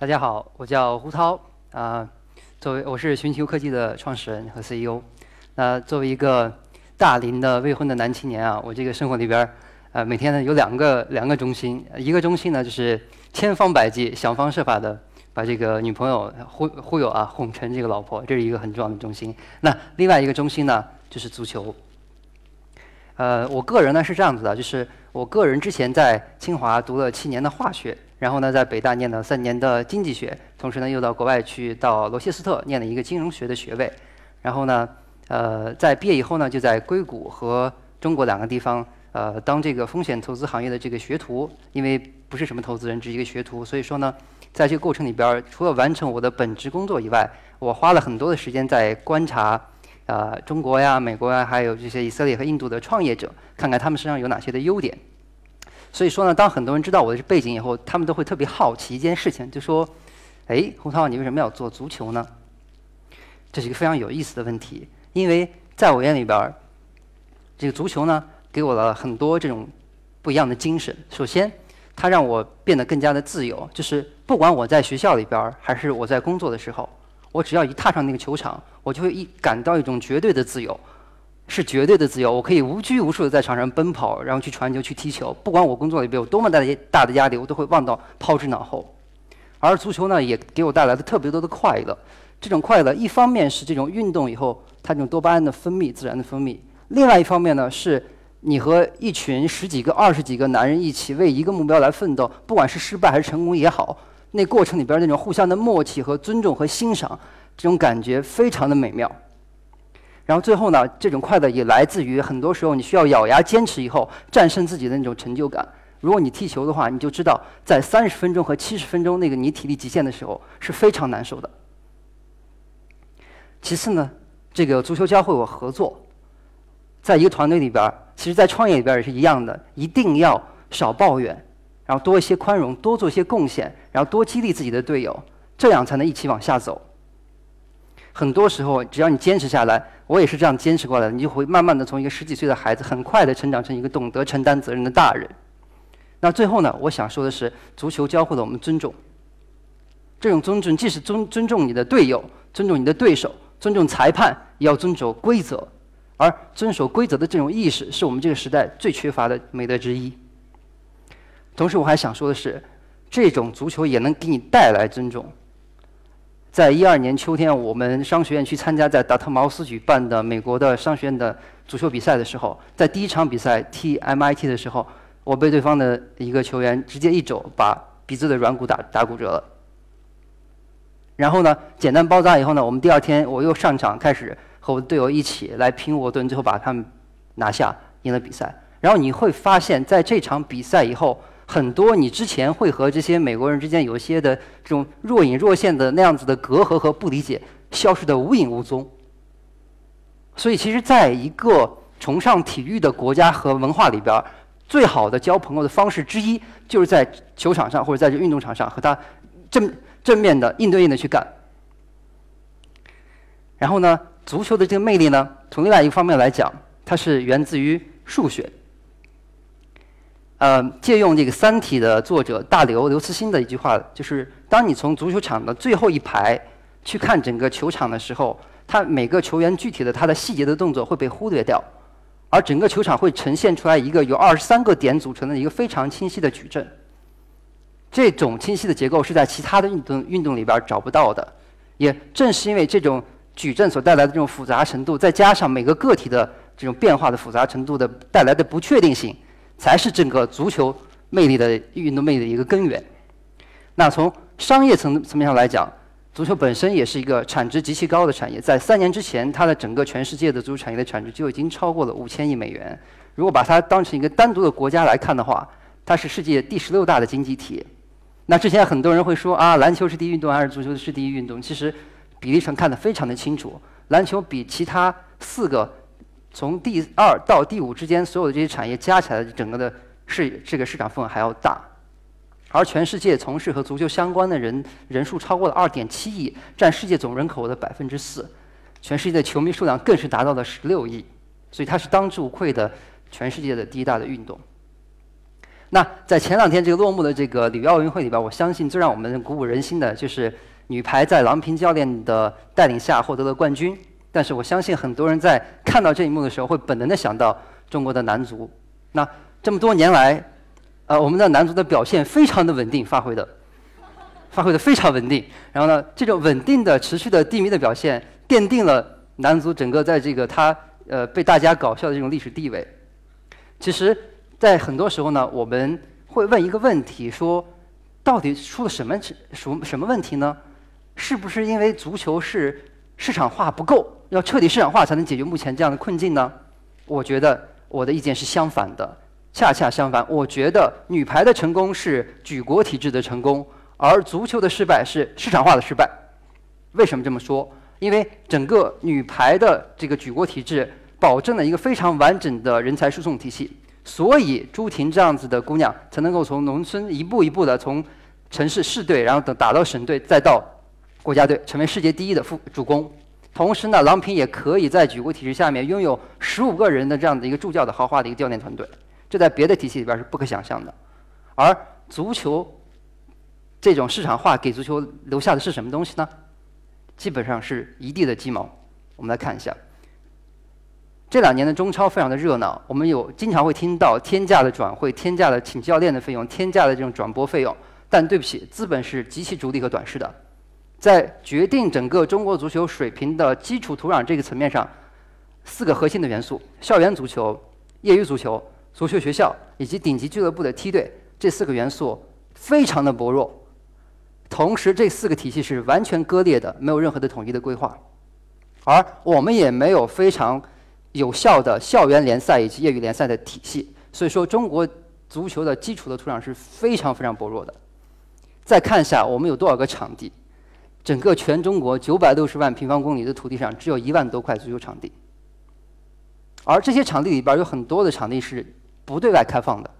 大家好，我叫胡涛啊、作为我是寻求科技的创始人和 CEO。那作为一个大龄的未婚的男青年啊，我这个生活里边儿，呃，每天呢有两个两个中心，一个中心呢就是千方百计、想方设法的把这个女朋友忽忽悠啊哄成这个老婆，这是一个很重要的中心。那另外一个中心呢就是足球。呃，我个人呢是这样子的，就是我个人之前在清华读了七年的化学，然后呢在北大念了三年的经济学，同时呢又到国外去到罗切斯特念了一个金融学的学位，然后呢，呃，在毕业以后呢就在硅谷和中国两个地方呃当这个风险投资行业的这个学徒，因为不是什么投资人，只是一个学徒，所以说呢，在这个过程里边，除了完成我的本职工作以外，我花了很多的时间在观察。呃，中国呀、美国呀，还有这些以色列和印度的创业者，看看他们身上有哪些的优点。所以说呢，当很多人知道我的背景以后，他们都会特别好奇一件事情，就说：“哎，胡涛，你为什么要做足球呢？”这是一个非常有意思的问题，因为在我眼里边儿，这个足球呢，给我了很多这种不一样的精神。首先，它让我变得更加的自由，就是不管我在学校里边儿，还是我在工作的时候，我只要一踏上那个球场，我就会一感到一种绝对的自由，是绝对的自由。我可以无拘无束的在场上奔跑，然后去传球、去踢球。不管我工作里边有多么大的大的压力，我都会忘到抛之脑后。而足球呢，也给我带来了特别多的快乐。这种快乐，一方面是这种运动以后它这种多巴胺的分泌自然的分泌，另外一方面呢，是你和一群十几个、二十几个男人一起为一个目标来奋斗，不管是失败还是成功也好。那过程里边那种互相的默契和尊重和欣赏，这种感觉非常的美妙。然后最后呢，这种快乐也来自于很多时候你需要咬牙坚持以后战胜自己的那种成就感。如果你踢球的话，你就知道在三十分钟和七十分钟那个你体力极限的时候是非常难受的。其次呢，这个足球教会我合作，在一个团队里边，其实在创业里边也是一样的，一定要少抱怨。然后多一些宽容，多做一些贡献，然后多激励自己的队友，这样才能一起往下走。很多时候，只要你坚持下来，我也是这样坚持过来的，你就会慢慢的从一个十几岁的孩子，很快的成长成一个懂得承担责任的大人。那最后呢，我想说的是，足球教会了我们尊重。这种尊重既是尊尊重你的队友，尊重你的对手，尊重裁判，也要遵守规则。而遵守规则的这种意识，是我们这个时代最缺乏的美德之一。同时，我还想说的是，这种足球也能给你带来尊重。在一二年秋天，我们商学院去参加在达特茅斯举办的美国的商学院的足球比赛的时候，在第一场比赛踢 MIT 的时候，我被对方的一个球员直接一肘把鼻子的软骨打打骨折了。然后呢，简单包扎以后呢，我们第二天我又上场开始和我的队友一起来拼沃顿，最后把他们拿下，赢了比赛。然后你会发现在这场比赛以后。很多你之前会和这些美国人之间有一些的这种若隐若现的那样子的隔阂和不理解，消失的无影无踪。所以，其实在一个崇尚体育的国家和文化里边，最好的交朋友的方式之一，就是在球场上或者在这运动场上和他正正面的应对应的去干。然后呢，足球的这个魅力呢，从另外一个方面来讲，它是源自于数学。呃，借用这个《三体》的作者大刘刘慈欣的一句话，就是当你从足球场的最后一排去看整个球场的时候，他每个球员具体的他的细节的动作会被忽略掉，而整个球场会呈现出来一个由二十三个点组成的一个非常清晰的矩阵。这种清晰的结构是在其他的运动运动里边找不到的。也正是因为这种矩阵所带来的这种复杂程度，再加上每个个体的这种变化的复杂程度的带来的不确定性。才是整个足球魅力的运动魅力的一个根源。那从商业层层面上来讲，足球本身也是一个产值极其高的产业。在三年之前，它的整个全世界的足球产业的产值就已经超过了五千亿美元。如果把它当成一个单独的国家来看的话，它是世界第十六大的经济体。那之前很多人会说啊，篮球是第一运动还是足球是第一运动？其实比例上看得非常的清楚，篮球比其他四个。从第二到第五之间，所有的这些产业加起来，整个的市这个市场份额还要大。而全世界从事和足球相关的人人数超过了二点七亿，占世界总人口的百分之四。全世界的球迷数量更是达到了十六亿，所以它是当之无愧的全世界的第一大的运动。那在前两天这个落幕的这个里约奥运会里边，我相信最让我们鼓舞人心的就是女排在郎平教练的带领下获得了冠军。但是我相信很多人在看到这一幕的时候，会本能的想到中国的男足。那这么多年来，呃，我们的男足的表现非常的稳定，发挥的，发挥的非常稳定。然后呢，这种稳定的、持续的低迷的表现，奠定了男足整个在这个他呃被大家搞笑的这种历史地位。其实，在很多时候呢，我们会问一个问题：说，到底出了什么什什么问题呢？是不是因为足球是市场化不够？要彻底市场化才能解决目前这样的困境呢？我觉得我的意见是相反的，恰恰相反。我觉得女排的成功是举国体制的成功，而足球的失败是市场化的失败。为什么这么说？因为整个女排的这个举国体制保证了一个非常完整的人才输送体系，所以朱婷这样子的姑娘才能够从农村一步一步的从城市市队，然后等打到省队，再到国家队，成为世界第一的副主攻。同时呢，郎平也可以在举国体制下面拥有十五个人的这样的一个助教的豪华的一个教练团队，这在别的体系里边是不可想象的。而足球这种市场化给足球留下的是什么东西呢？基本上是一地的鸡毛。我们来看一下，这两年的中超非常的热闹，我们有经常会听到天价的转会、天价的请教练的费用、天价的这种转播费用。但对不起，资本是极其逐利和短视的。在决定整个中国足球水平的基础土壤这个层面上，四个核心的元素：校园足球、业余足球、足球学校以及顶级俱乐部的梯队，这四个元素非常的薄弱。同时，这四个体系是完全割裂的，没有任何的统一的规划，而我们也没有非常有效的校园联赛以及业余联赛的体系。所以说，中国足球的基础的土壤是非常非常薄弱的。再看一下，我们有多少个场地？整个全中国九百六十万平方公里的土地上，只有一万多块足球场地，而这些场地里边有很多的场地是不对外开放的。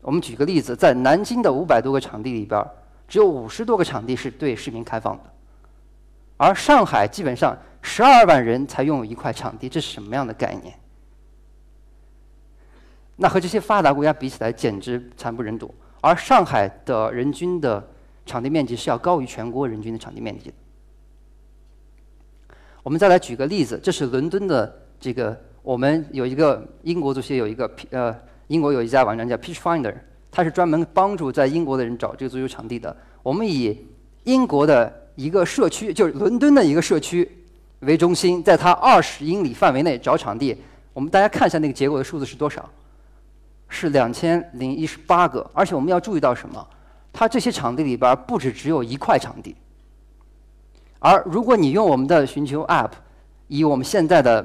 我们举个例子，在南京的五百多个场地里边，只有五十多个场地是对市民开放的，而上海基本上十二万人才拥有一块场地，这是什么样的概念？那和这些发达国家比起来，简直惨不忍睹。而上海的人均的场地面积是要高于全国人均的场地面积的。我们再来举个例子，这是伦敦的这个，我们有一个英国足协有一个呃，英国有一家网站叫 Pitch Finder，它是专门帮助在英国的人找这个足球场地的。我们以英国的一个社区，就是伦敦的一个社区为中心，在它二十英里范围内找场地。我们大家看一下那个结果的数字是多少？是两千零一十八个，而且我们要注意到什么？它这些场地里边不止只有一块场地，而如果你用我们的寻求 App，以我们现在的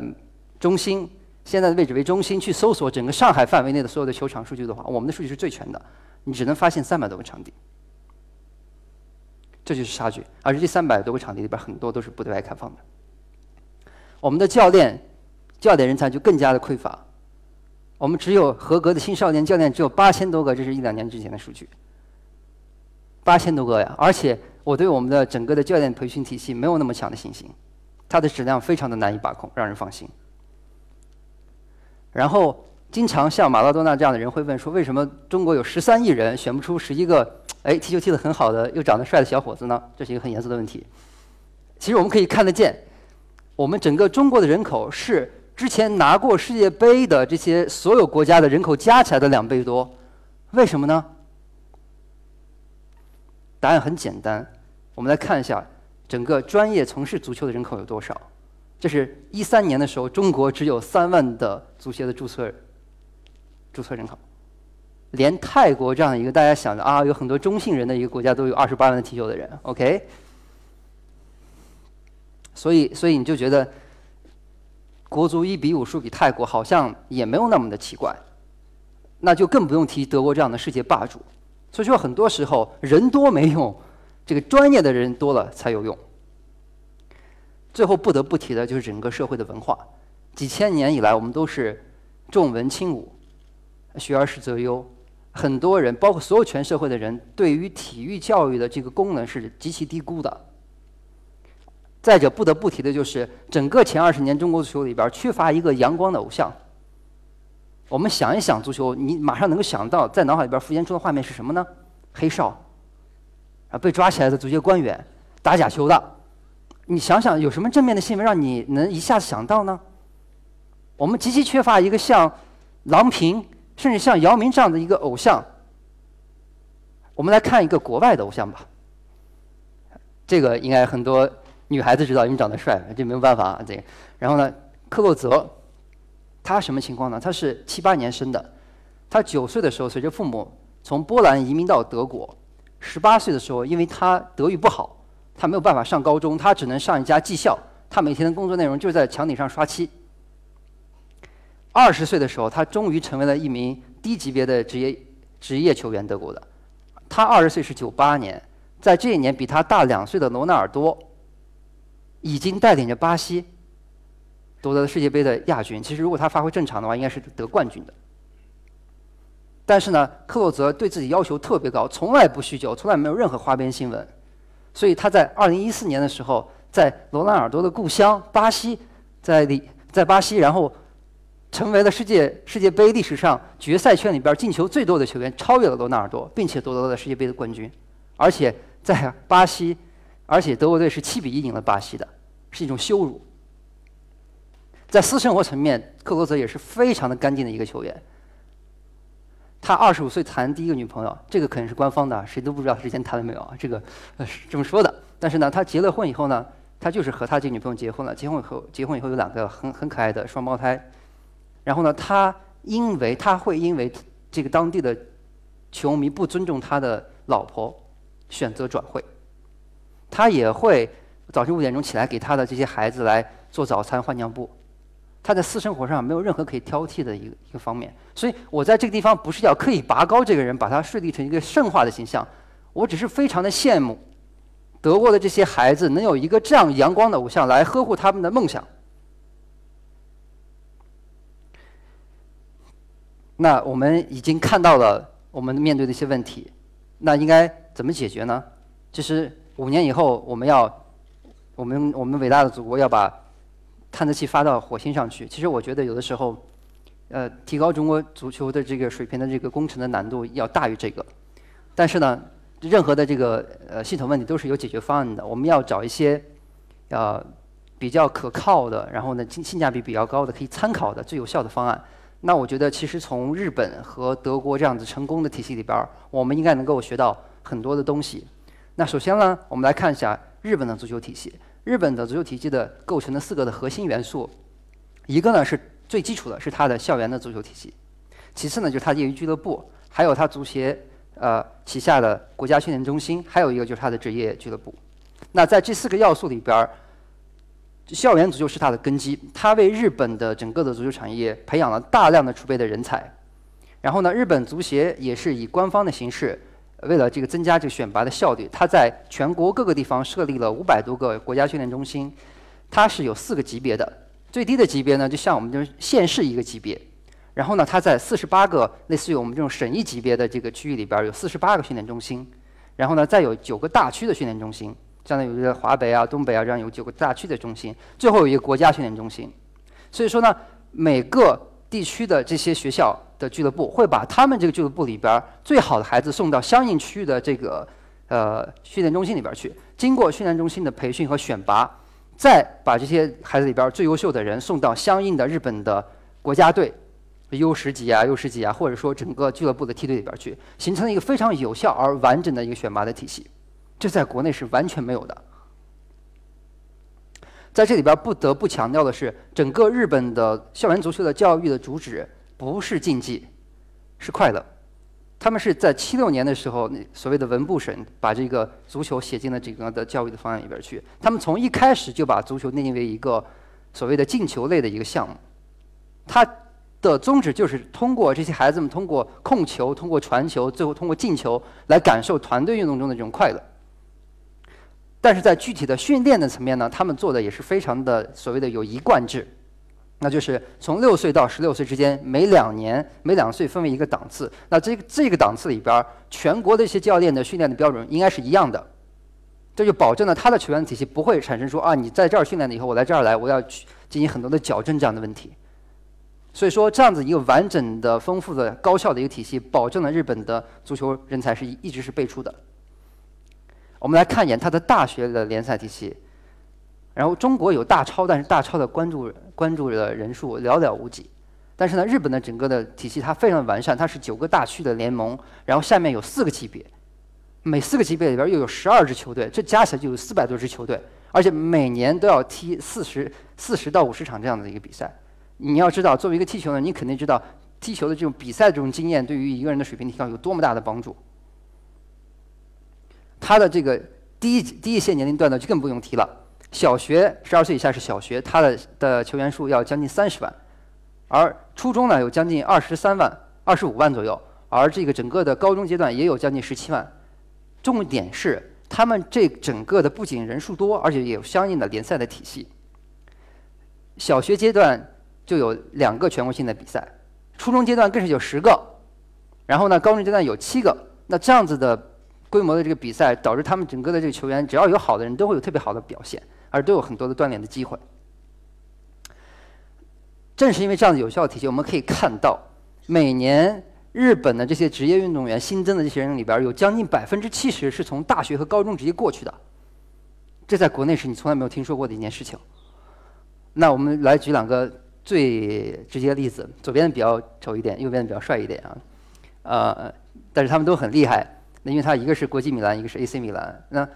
中心现在的位置为中心去搜索整个上海范围内的所有的球场数据的话，我们的数据是最全的，你只能发现三百多个场地，这就是差距。而且这三百多个场地里边很多都是不对外开放的，我们的教练教练人才就更加的匮乏，我们只有合格的青少年教练只有八千多个，这是一两年之前的数据。八千多个呀！而且我对我们的整个的教练培训体系没有那么强的信心，它的质量非常的难以把控，让人放心。然后，经常像马拉多纳这样的人会问说：为什么中国有十三亿人选不出十一个哎踢球踢得很好的又长得帅的小伙子呢？这是一个很严肃的问题。其实我们可以看得见，我们整个中国的人口是之前拿过世界杯的这些所有国家的人口加起来的两倍多，为什么呢？答案很简单，我们来看一下整个专业从事足球的人口有多少。这是一三年的时候，中国只有三万的足协的注册注册人口，连泰国这样一个大家想的啊有很多中性人的一个国家都有二十八万的踢球的人。OK，所以所以你就觉得国足一比五输给泰国好像也没有那么的奇怪，那就更不用提德国这样的世界霸主。所以说，很多时候人多没用，这个专业的人多了才有用。最后不得不提的就是整个社会的文化，几千年以来我们都是重文轻武，学而时则优。很多人，包括所有全社会的人，对于体育教育的这个功能是极其低估的。再者，不得不提的就是整个前二十年中国足球里边缺乏一个阳光的偶像。我们想一想足球，你马上能够想到在脑海里边浮现出的画面是什么呢？黑哨，啊，被抓起来的足协官员，打假球的。你想想，有什么正面的新闻让你能一下子想到呢？我们极其缺乏一个像郎平，甚至像姚明这样的一个偶像。我们来看一个国外的偶像吧。这个应该很多女孩子知道，因为长得帅，这没有办法。这个，然后呢，克洛泽，他什么情况呢？他是七八年生的，他九岁的时候随着父母从波兰移民到德国，十八岁的时候，因为他德语不好，他没有办法上高中，他只能上一家技校，他每天的工作内容就是在墙顶上刷漆。二十岁的时候，他终于成为了一名低级别的职业职业球员，德国的。他二十岁是九八年，在这一年比他大两岁的罗纳尔多，已经带领着巴西夺得了世界杯的亚军。其实如果他发挥正常的话，应该是得冠军的。但是呢，克洛泽对自己要求特别高，从来不酗酒，从来没有任何花边新闻。所以他在二零一四年的时候，在罗纳尔多的故乡巴西，在里在巴西，然后。成为了世界世界杯历史上决赛圈里边进球最多的球员，超越了罗纳尔多，并且夺得了世界杯的冠军。而且在巴西，而且德国队是七比一赢了巴西的，是一种羞辱。在私生活层面，克罗泽也是非常的干净的一个球员。他二十五岁谈第一个女朋友，这个肯定是官方的，谁都不知道他之前谈了没有啊？这个呃是这么说的。但是呢，他结了婚以后呢，他就是和他这个女朋友结婚了。结婚以后，结婚以后有两个很很可爱的双胞胎。然后呢，他因为他会因为这个当地的球迷不尊重他的老婆，选择转会。他也会早晨五点钟起来给他的这些孩子来做早餐、换尿布。他在私生活上没有任何可以挑剔的一个一个方面。所以我在这个地方不是要刻意拔高这个人，把他树立成一个圣化的形象。我只是非常的羡慕德国的这些孩子能有一个这样阳光的偶像来呵护他们的梦想。那我们已经看到了我们面对的一些问题，那应该怎么解决呢？就是五年以后，我们要我们我们伟大的祖国要把探测器发到火星上去。其实我觉得有的时候，呃，提高中国足球的这个水平的这个工程的难度要大于这个。但是呢，任何的这个呃系统问题都是有解决方案的。我们要找一些呃比较可靠的，然后呢性性价比比较高的，可以参考的最有效的方案。那我觉得，其实从日本和德国这样子成功的体系里边，我们应该能够学到很多的东西。那首先呢，我们来看一下日本的足球体系。日本的足球体系的构成的四个的核心元素，一个呢是最基础的，是它的校园的足球体系；其次呢就是它业余俱乐部，还有它足协呃旗下的国家训练中心，还有一个就是它的职业俱乐部。那在这四个要素里边儿。校园足球是它的根基，它为日本的整个的足球产业培养了大量的储备的人才。然后呢，日本足协也是以官方的形式，为了这个增加这个选拔的效率，它在全国各个地方设立了五百多个国家训练中心。它是有四个级别的，最低的级别呢，就像我们这种县市一个级别。然后呢，它在四十八个类似于我们这种省一级别的这个区域里边有四十八个训练中心。然后呢，再有九个大区的训练中心。相当于有一个华北啊、东北啊这样有九个大区的中心，最后有一个国家训练中心。所以说呢，每个地区的这些学校的俱乐部会把他们这个俱乐部里边最好的孩子送到相应区域的这个呃训练中心里边去，经过训练中心的培训和选拔，再把这些孩子里边最优秀的人送到相应的日本的国家队 U 十级啊、U 十级啊，或者说整个俱乐部的梯队里边去，形成了一个非常有效而完整的一个选拔的体系。这在国内是完全没有的。在这里边不得不强调的是，整个日本的校园足球的教育的主旨不是竞技，是快乐。他们是在七六年的时候，那所谓的文部省把这个足球写进了这个的教育的方案里边去。他们从一开始就把足球定义为一个所谓的进球类的一个项目。它的宗旨就是通过这些孩子们通过控球、通过传球，最后通过进球来感受团队运动中的这种快乐。但是在具体的训练的层面呢，他们做的也是非常的所谓的有一贯制，那就是从六岁到十六岁之间，每两年每两岁分为一个档次。那这个这个档次里边，全国的一些教练的训练的标准应该是一样的，这就保证了他的球员体系不会产生说啊，你在这儿训练了以后，我来这儿来，我要去进行很多的矫正这样的问题。所以说，这样子一个完整的、丰富的、高效的一个体系，保证了日本的足球人才是一直是辈出的。我们来看一眼它的大学的联赛体系。然后中国有大超，但是大超的关注关注的人数寥寥无几。但是呢，日本的整个的体系它非常完善，它是九个大区的联盟，然后下面有四个级别，每四个级别里边又有十二支球队，这加起来就有四百多支球队，而且每年都要踢四十四十到五十场这样的一个比赛。你要知道，作为一个踢球的，你肯定知道踢球的这种比赛这种经验对于一个人的水平提高有多么大的帮助。他的这个第一第一线年龄段呢，就更不用提了。小学十二岁以下是小学，他的的球员数要将近三十万，而初中呢有将近二十三万、二十五万左右，而这个整个的高中阶段也有将近十七万。重点是他们这整个的不仅人数多，而且也有相应的联赛的体系。小学阶段就有两个全国性的比赛，初中阶段更是有十个，然后呢高中阶段有七个。那这样子的规模的这个比赛，导致他们整个的这个球员只要有好的人都会有特别好的表现。而都有很多的锻炼的机会。正是因为这样的有效体系，我们可以看到，每年日本的这些职业运动员新增的这些人里边，有将近百分之七十是从大学和高中直接过去的。这在国内是你从来没有听说过的一件事情。那我们来举两个最直接的例子，左边的比较丑一点，右边的比较帅一点啊。呃，但是他们都很厉害。那因为他一个是国际米兰，一个是 AC 米兰。那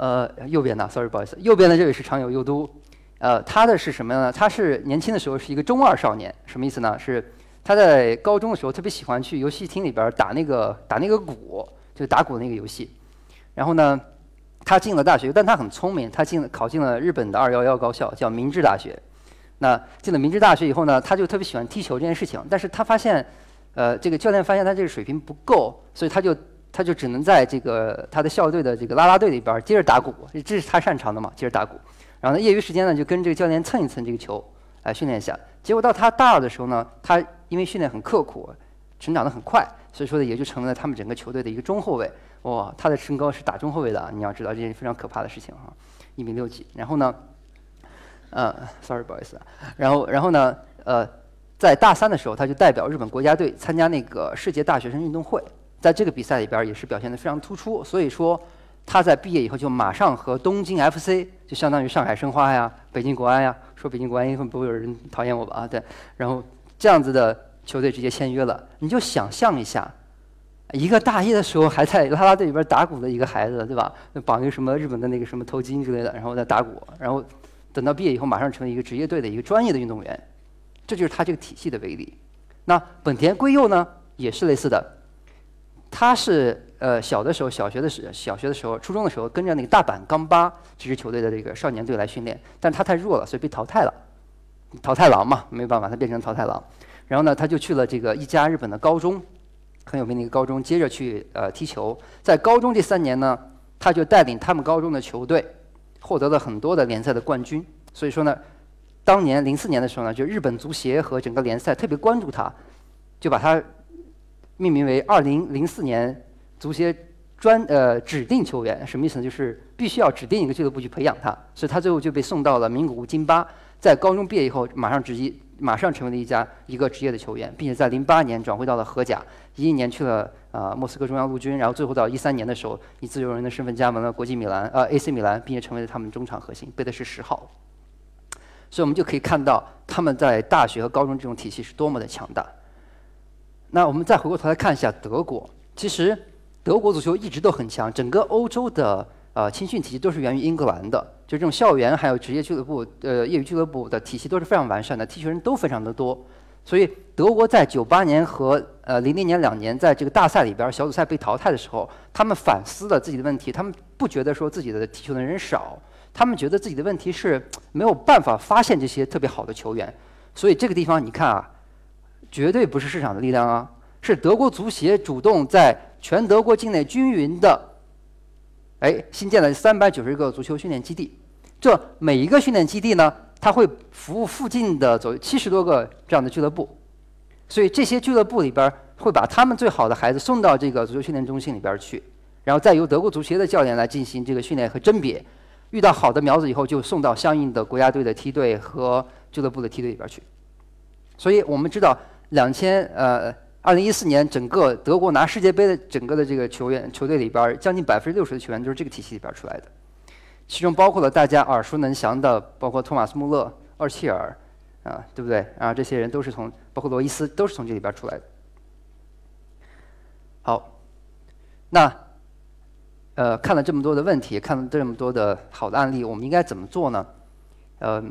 呃，右边的，sorry，不好意思，右边的这位是长友佑都，呃，他的是什么呢？他是年轻的时候是一个中二少年，什么意思呢？是他在高中的时候特别喜欢去游戏厅里边打那个打那个鼓，就打鼓那个游戏。然后呢，他进了大学，但他很聪明，他进了考进了日本的二幺幺高校，叫明治大学。那进了明治大学以后呢，他就特别喜欢踢球这件事情，但是他发现，呃，这个教练发现他这个水平不够，所以他就。他就只能在这个他的校队的这个啦啦队里边接着打鼓，这是他擅长的嘛，接着打鼓。然后呢，业余时间呢就跟这个教练蹭一蹭这个球，来训练一下。结果到他大二的时候呢，他因为训练很刻苦，成长得很快，所以说呢也就成了他们整个球队的一个中后卫。哇，他的身高是打中后卫的，你要知道这件非常可怕的事情哈，一米六几。然后呢，呃，sorry，不好意思。然后，然后呢，呃，在大三的时候，他就代表日本国家队参加那个世界大学生运动会。在这个比赛里边也是表现得非常突出，所以说他在毕业以后就马上和东京 FC，就相当于上海申花呀、北京国安呀，说北京国安以后不会有人讨厌我吧？啊，对，然后这样子的球队直接签约了。你就想象一下，一个大一的时候还在啦啦队里边打鼓的一个孩子，对吧？绑一个什么日本的那个什么头巾之类的，然后在打鼓，然后等到毕业以后马上成为一个职业队的一个专业的运动员，这就是他这个体系的威力。那本田圭佑呢，也是类似的。他是呃小的时候，小学的时小学的时候，初中的时候跟着那个大阪钢巴这支球队的这个少年队来训练，但他太弱了，所以被淘汰了。淘汰狼嘛，没有办法，他变成淘汰狼。然后呢，他就去了这个一家日本的高中，很有名的一个高中，接着去呃踢球。在高中这三年呢，他就带领他们高中的球队获得了很多的联赛的冠军。所以说呢，当年零四年的时候呢，就日本足协和整个联赛特别关注他，就把他。命名为二零零四年足协专呃指定球员，什么意思呢？就是必须要指定一个俱乐部去培养他，所以他最后就被送到了名古屋金巴。在高中毕业以后，马上直接马上成为了一家一个职业的球员，并且在零八年转回到了荷甲，一一年去了啊莫斯科中央陆军，然后最后到一三年的时候，以自由人的身份加盟了国际米兰呃 AC 米兰，并且成为了他们中场核心，背的是十号。所以我们就可以看到他们在大学和高中这种体系是多么的强大。那我们再回过头来看一下德国，其实德国足球一直都很强，整个欧洲的呃青训体系都是源于英格兰的，就这种校园还有职业俱乐部、呃业余俱乐部的体系都是非常完善的，踢球人都非常的多，所以德国在九八年和呃零零年两年在这个大赛里边小组赛被淘汰的时候，他们反思了自己的问题，他们不觉得说自己的踢球的人少，他们觉得自己的问题是没有办法发现这些特别好的球员，所以这个地方你看啊。绝对不是市场的力量啊，是德国足协主动在全德国境内均匀的，哎，新建了三百九十个足球训练基地。这每一个训练基地呢，它会服务附近的走七十多个这样的俱乐部，所以这些俱乐部里边会把他们最好的孩子送到这个足球训练中心里边去，然后再由德国足协的教练来进行这个训练和甄别，遇到好的苗子以后就送到相应的国家队的梯队和俱乐部的梯队里边去。所以我们知道，两千呃，二零一四年整个德国拿世界杯的整个的这个球员球队里边，将近百分之六十的球员都是这个体系里边出来的，其中包括了大家耳熟能详的，包括托马斯穆勒、厄齐尔，啊，对不对？啊，这些人都是从，包括罗伊斯，都是从这里边出来的。好，那呃，看了这么多的问题，看了这么多的好的案例，我们应该怎么做呢？嗯。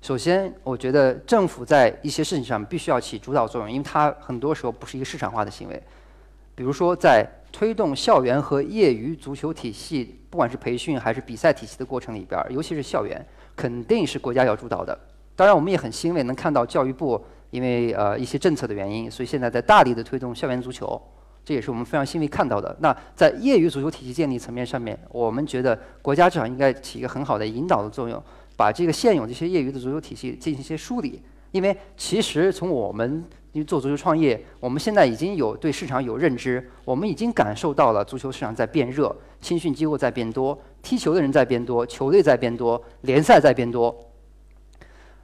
首先，我觉得政府在一些事情上必须要起主导作用，因为它很多时候不是一个市场化的行为。比如说，在推动校园和业余足球体系，不管是培训还是比赛体系的过程里边，尤其是校园，肯定是国家要主导的。当然，我们也很欣慰能看到教育部因为呃一些政策的原因，所以现在在大力的推动校园足球，这也是我们非常欣慰看到的。那在业余足球体系建立层面上面，我们觉得国家至少应该起一个很好的引导的作用。把这个现有这些业余的足球体系进行一些梳理，因为其实从我们因为做足球创业，我们现在已经有对市场有认知，我们已经感受到了足球市场在变热，青训机构在变多，踢球的人在变多，球队在变多，联赛在变多。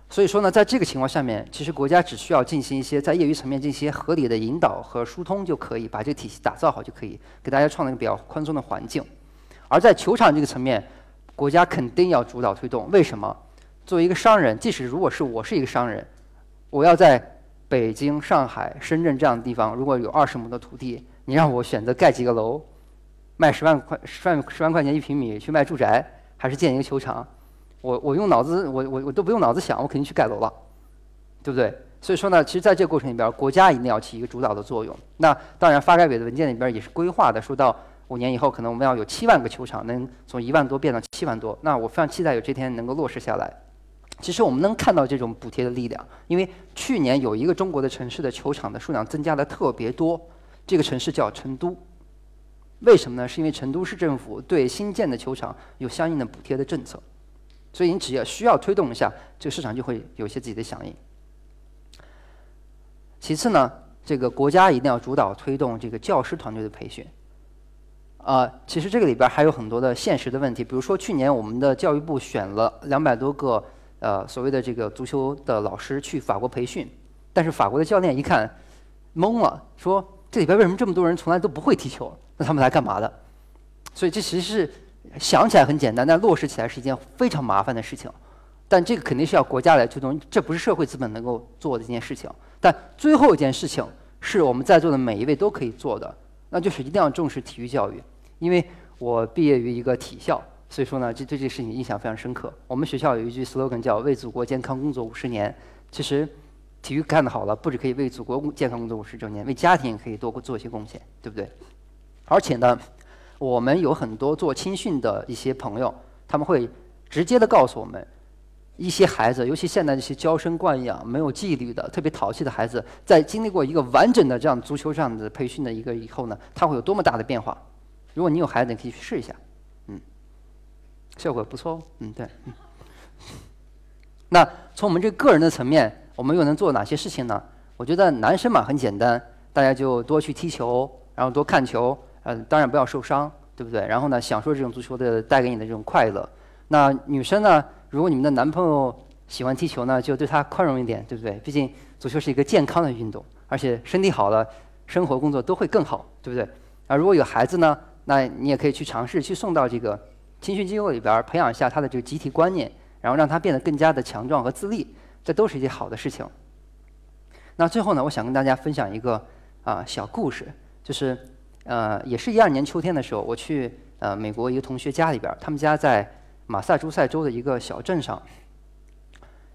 所以说呢，在这个情况下面，其实国家只需要进行一些在业余层面进行合理的引导和疏通就可以，把这个体系打造好就可以，给大家创造一个比较宽松的环境。而在球场这个层面，国家肯定要主导推动，为什么？作为一个商人，即使如果是我是一个商人，我要在北京、上海、深圳这样的地方，如果有二十亩的土地，你让我选择盖几个楼，卖十万块、十万十万块钱一平米去卖住宅，还是建一个球场？我我用脑子，我我我都不用脑子想，我肯定去盖楼了，对不对？所以说呢，其实在这个过程里边，国家一定要起一个主导的作用。那当然，发改委的文件里边也是规划的，说到。五年以后，可能我们要有七万个球场，能从一万多变到七万多。那我非常期待有这天能够落实下来。其实我们能看到这种补贴的力量，因为去年有一个中国的城市的球场的数量增加的特别多，这个城市叫成都。为什么呢？是因为成都市政府对新建的球场有相应的补贴的政策，所以你只要需要推动一下，这个市场就会有一些自己的响应。其次呢，这个国家一定要主导推动这个教师团队的培训。啊，其实这个里边还有很多的现实的问题，比如说去年我们的教育部选了两百多个呃所谓的这个足球的老师去法国培训，但是法国的教练一看懵了，说这里边为什么这么多人从来都不会踢球？那他们来干嘛的？所以这其实是想起来很简单，但落实起来是一件非常麻烦的事情。但这个肯定是要国家来推动，这不是社会资本能够做的一件事情。但最后一件事情是我们在座的每一位都可以做的，那就是一定要重视体育教育。因为我毕业于一个体校，所以说呢，这对这个事情印象非常深刻。我们学校有一句 slogan 叫“为祖国健康工作五十年”。其实，体育干得好了，不止可以为祖国健康工作五十周年，为家庭也可以多做一些贡献，对不对？而且呢，我们有很多做青训的一些朋友，他们会直接的告诉我们，一些孩子，尤其现在这些娇生惯养、没有纪律的、特别淘气的孩子，在经历过一个完整的这样足球上的培训的一个以后呢，他会有多么大的变化？如果你有孩子，你可以去试一下，嗯，效果不错哦，嗯，对，嗯。那从我们这个人的层面，我们又能做哪些事情呢？我觉得男生嘛很简单，大家就多去踢球，然后多看球，呃，当然不要受伤，对不对？然后呢，享受这种足球的带给你的这种快乐。那女生呢，如果你们的男朋友喜欢踢球呢，就对他宽容一点，对不对？毕竟足球是一个健康的运动，而且身体好了，生活工作都会更好，对不对？啊，如果有孩子呢？那你也可以去尝试去送到这个青训机构里边，培养一下他的这个集体观念，然后让他变得更加的强壮和自立，这都是一件好的事情。那最后呢，我想跟大家分享一个啊小故事，就是呃，也是一二年秋天的时候，我去呃美国一个同学家里边，他们家在马萨诸塞州的一个小镇上，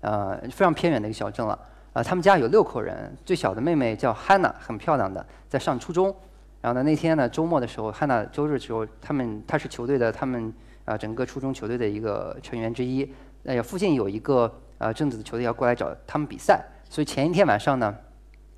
呃，非常偏远的一个小镇了。呃，他们家有六口人，最小的妹妹叫 Hannah，很漂亮的，在上初中。然后呢，那天呢，周末的时候，汉娜周日的时候，他们他是球队的，他们啊整个初中球队的一个成员之一。哎呀，附近有一个呃正子的球队要过来找他们比赛，所以前一天晚上呢，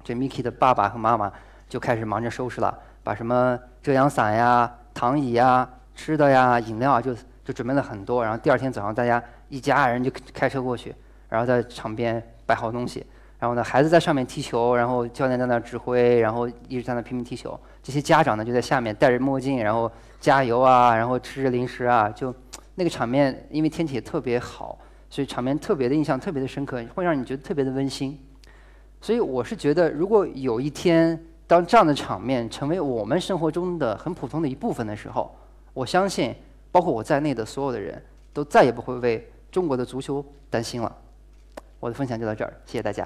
这 Miki 的爸爸和妈妈就开始忙着收拾了，把什么遮阳伞呀、躺椅呀、吃的呀、饮料啊，就就准备了很多。然后第二天早上，大家一家人就开车过去，然后在场边摆好东西。然后呢孩子在上面踢球然后教练在那指挥然后一直在那拼命踢球。这些家长呢就在下面戴着墨镜然后加油啊然后吃着零食啊就那个场面因为天气也特别好所以场面特别的印象特别的深刻会让你觉得特别的温馨。所以我是觉得如果有一天当这样的场面成为我们生活中的很普通的一部分的时候我相信包括我在内的所有的人都再也不会为中国的足球担心了。我的分享就到这儿谢谢大家。